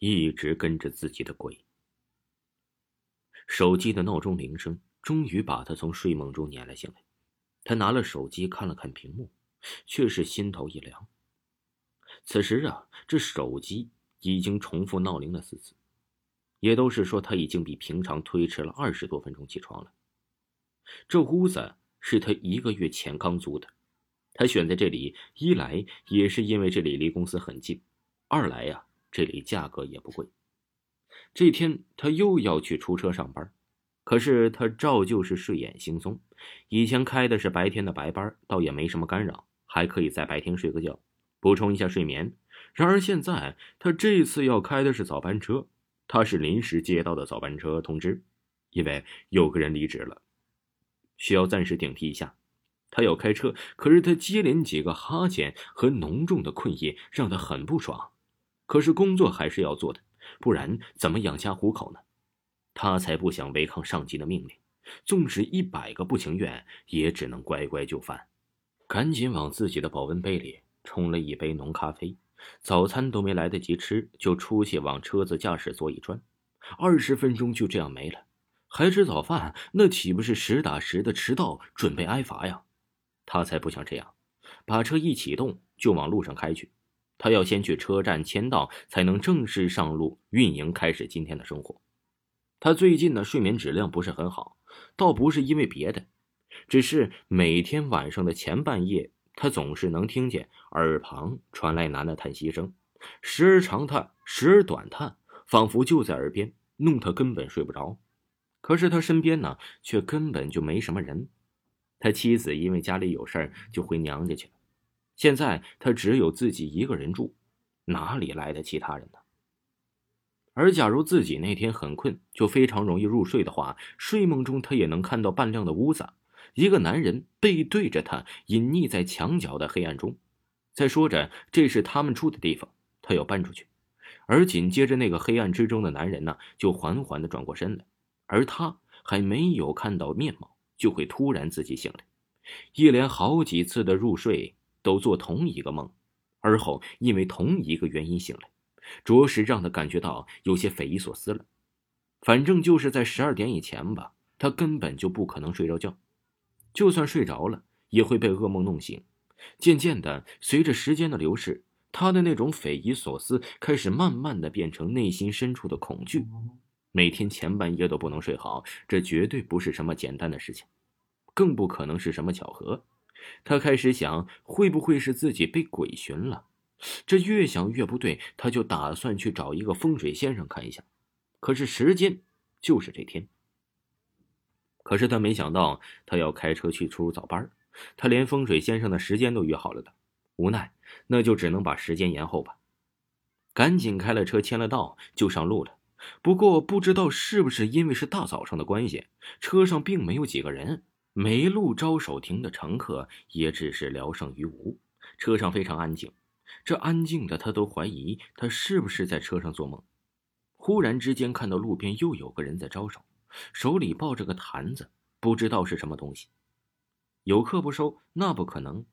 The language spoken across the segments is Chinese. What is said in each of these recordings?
一直跟着自己的鬼。手机的闹钟铃声终于把他从睡梦中撵了醒来。他拿了手机看了看屏幕，却是心头一凉。此时啊，这手机已经重复闹铃了四次，也都是说他已经比平常推迟了二十多分钟起床了。这屋子是他一个月前刚租的，他选在这里，一来也是因为这里离公司很近，二来呀，这里价格也不贵。这天他又要去出车上班，可是他照旧是睡眼惺忪。以前开的是白天的白班，倒也没什么干扰，还可以在白天睡个觉，补充一下睡眠。然而现在他这次要开的是早班车，他是临时接到的早班车通知，因为有个人离职了。需要暂时顶替一下，他要开车，可是他接连几个哈欠和浓重的困意让他很不爽。可是工作还是要做的，不然怎么养家糊口呢？他才不想违抗上级的命令，纵使一百个不情愿，也只能乖乖就范。赶紧往自己的保温杯里冲了一杯浓咖啡，早餐都没来得及吃，就出去往车子驾驶座一钻，二十分钟就这样没了。还吃早饭，那岂不是实打实的迟到，准备挨罚呀？他才不想这样，把车一启动就往路上开去。他要先去车站签到，才能正式上路运营，开始今天的生活。他最近的睡眠质量不是很好，倒不是因为别的，只是每天晚上的前半夜，他总是能听见耳旁传来男的叹息声，时而长叹，时而短叹，仿佛就在耳边，弄他根本睡不着。可是他身边呢，却根本就没什么人。他妻子因为家里有事儿，就回娘家去了。现在他只有自己一个人住，哪里来的其他人呢？而假如自己那天很困，就非常容易入睡的话，睡梦中他也能看到半亮的屋子，一个男人背对着他，隐匿在墙角的黑暗中，在说着这是他们住的地方，他要搬出去。而紧接着，那个黑暗之中的男人呢，就缓缓的转过身来。而他还没有看到面貌，就会突然自己醒来，一连好几次的入睡都做同一个梦，而后因为同一个原因醒来，着实让他感觉到有些匪夷所思了。反正就是在十二点以前吧，他根本就不可能睡着觉，就算睡着了，也会被噩梦弄醒。渐渐的，随着时间的流逝，他的那种匪夷所思开始慢慢的变成内心深处的恐惧。每天前半夜都不能睡好，这绝对不是什么简单的事情，更不可能是什么巧合。他开始想，会不会是自己被鬼寻了？这越想越不对，他就打算去找一个风水先生看一下。可是时间就是这天。可是他没想到，他要开车去出早班，他连风水先生的时间都约好了的。无奈，那就只能把时间延后吧。赶紧开了车，签了到，就上路了。不过不知道是不是因为是大早上的关系，车上并没有几个人，没路招手停的乘客也只是聊胜于无。车上非常安静，这安静的他都怀疑他是不是在车上做梦。忽然之间看到路边又有个人在招手，手里抱着个坛子，不知道是什么东西。有客不收，那不可能，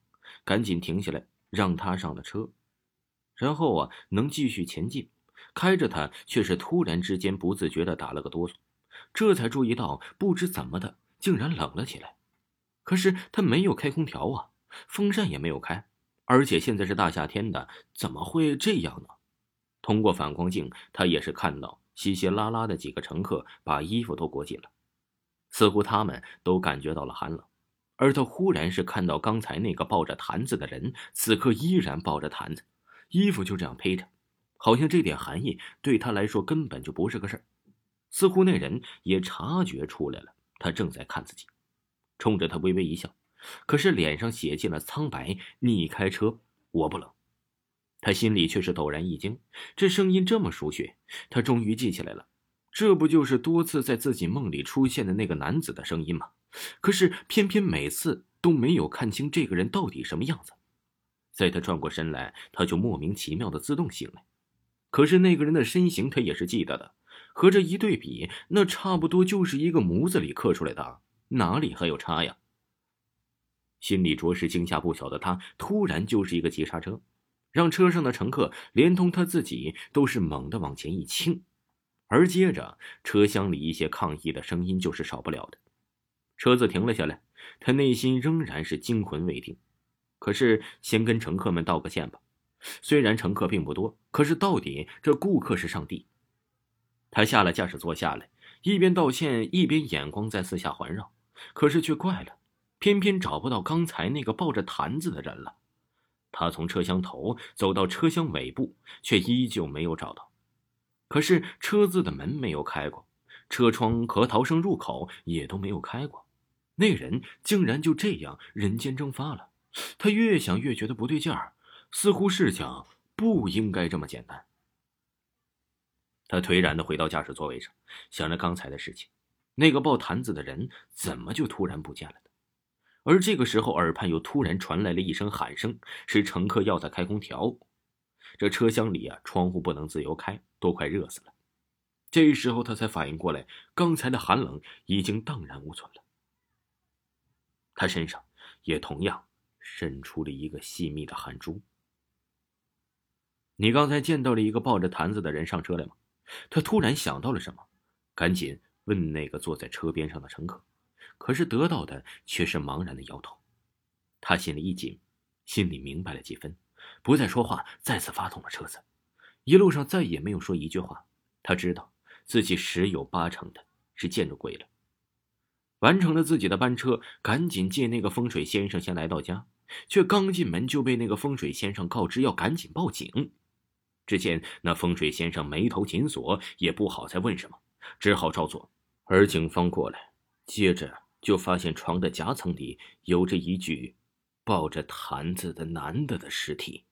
赶紧停下来让他上了车，然后啊能继续前进。开着他，却是突然之间不自觉的打了个哆嗦，这才注意到，不知怎么的，竟然冷了起来。可是他没有开空调啊，风扇也没有开，而且现在是大夏天的，怎么会这样呢？通过反光镜，他也是看到稀稀拉拉的几个乘客把衣服都裹紧了，似乎他们都感觉到了寒冷。而他忽然是看到刚才那个抱着坛子的人，此刻依然抱着坛子，衣服就这样披着。好像这点寒意对他来说根本就不是个事儿，似乎那人也察觉出来了，他正在看自己，冲着他微微一笑，可是脸上写进了苍白。你开车，我不冷。他心里却是陡然一惊，这声音这么熟悉，他终于记起来了，这不就是多次在自己梦里出现的那个男子的声音吗？可是偏偏每次都没有看清这个人到底什么样子，在他转过身来，他就莫名其妙的自动醒来。可是那个人的身形，他也是记得的，和这一对比，那差不多就是一个模子里刻出来的，哪里还有差呀？心里着实惊吓不小的他，突然就是一个急刹车，让车上的乘客连同他自己都是猛地往前一倾，而接着车厢里一些抗议的声音就是少不了的。车子停了下来，他内心仍然是惊魂未定。可是先跟乘客们道个歉吧，虽然乘客并不多，可是到底这顾客是上帝。他下了驾驶座下来，一边道歉一边眼光在四下环绕，可是却怪了，偏偏找不到刚才那个抱着坛子的人了。他从车厢头走到车厢尾部，却依旧没有找到。可是车子的门没有开过，车窗和逃生入口也都没有开过，那人竟然就这样人间蒸发了。他越想越觉得不对劲儿，似乎事情不应该这么简单。他颓然的回到驾驶座位上，想着刚才的事情，那个抱坛子的人怎么就突然不见了呢？而这个时候，耳畔又突然传来了一声喊声，是乘客要他开空调。这车厢里啊，窗户不能自由开，都快热死了。这时候他才反应过来，刚才的寒冷已经荡然无存了。他身上也同样。渗出了一个细密的汗珠。你刚才见到了一个抱着坛子的人上车来吗？他突然想到了什么，赶紧问那个坐在车边上的乘客，可是得到的却是茫然的摇头。他心里一紧，心里明白了几分，不再说话，再次发动了车子。一路上再也没有说一句话。他知道自己十有八成的是见着鬼了。完成了自己的班车，赶紧借那个风水先生先来到家。却刚进门就被那个风水先生告知要赶紧报警。只见那风水先生眉头紧锁，也不好再问什么，只好照做。而警方过来，接着就发现床的夹层里有着一具抱着坛子的男的的尸体。